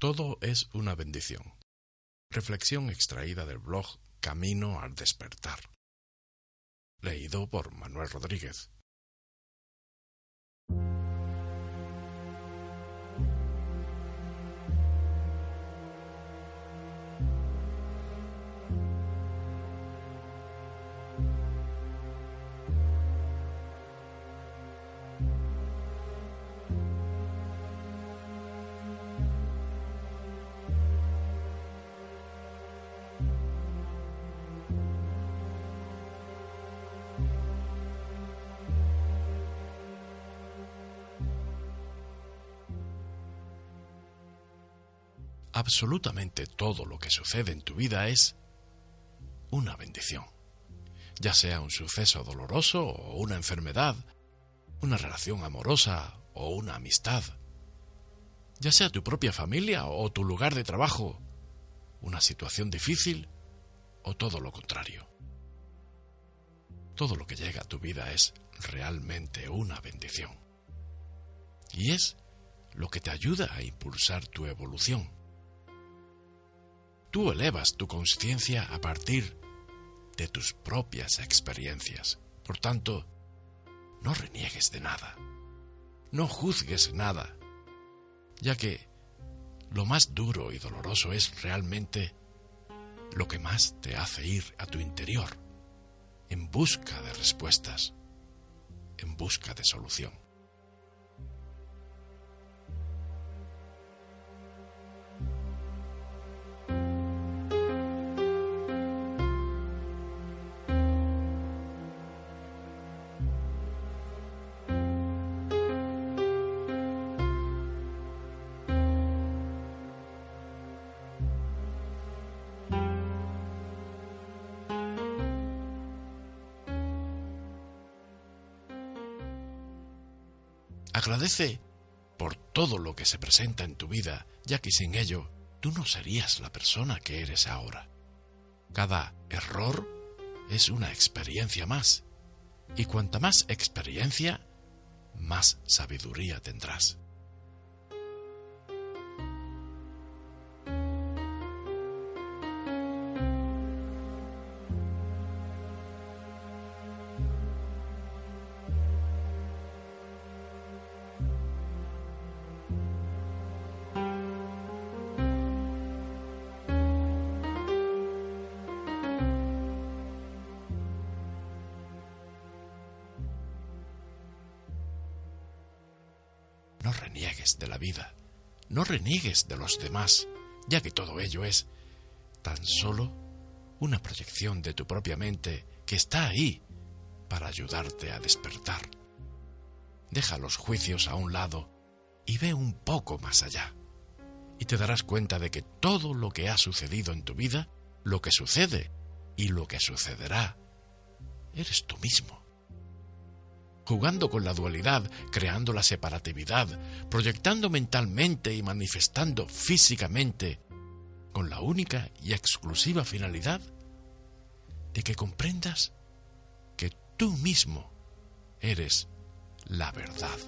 Todo es una bendición. Reflexión extraída del blog Camino al despertar. Leído por Manuel Rodríguez. Absolutamente todo lo que sucede en tu vida es una bendición. Ya sea un suceso doloroso o una enfermedad, una relación amorosa o una amistad. Ya sea tu propia familia o tu lugar de trabajo, una situación difícil o todo lo contrario. Todo lo que llega a tu vida es realmente una bendición. Y es lo que te ayuda a impulsar tu evolución Tú elevas tu conciencia a partir de tus propias experiencias. Por tanto, no reniegues de nada. No juzgues nada, ya que lo más duro y doloroso es realmente lo que más te hace ir a tu interior, en busca de respuestas, en busca de solución. Agradece por todo lo que se presenta en tu vida, ya que sin ello tú no serías la persona que eres ahora. Cada error es una experiencia más, y cuanta más experiencia, más sabiduría tendrás. De la vida, no reniegues de los demás, ya que todo ello es tan solo una proyección de tu propia mente que está ahí para ayudarte a despertar. Deja los juicios a un lado y ve un poco más allá. Y te darás cuenta de que todo lo que ha sucedido en tu vida, lo que sucede y lo que sucederá, eres tú mismo jugando con la dualidad, creando la separatividad, proyectando mentalmente y manifestando físicamente, con la única y exclusiva finalidad de que comprendas que tú mismo eres la verdad.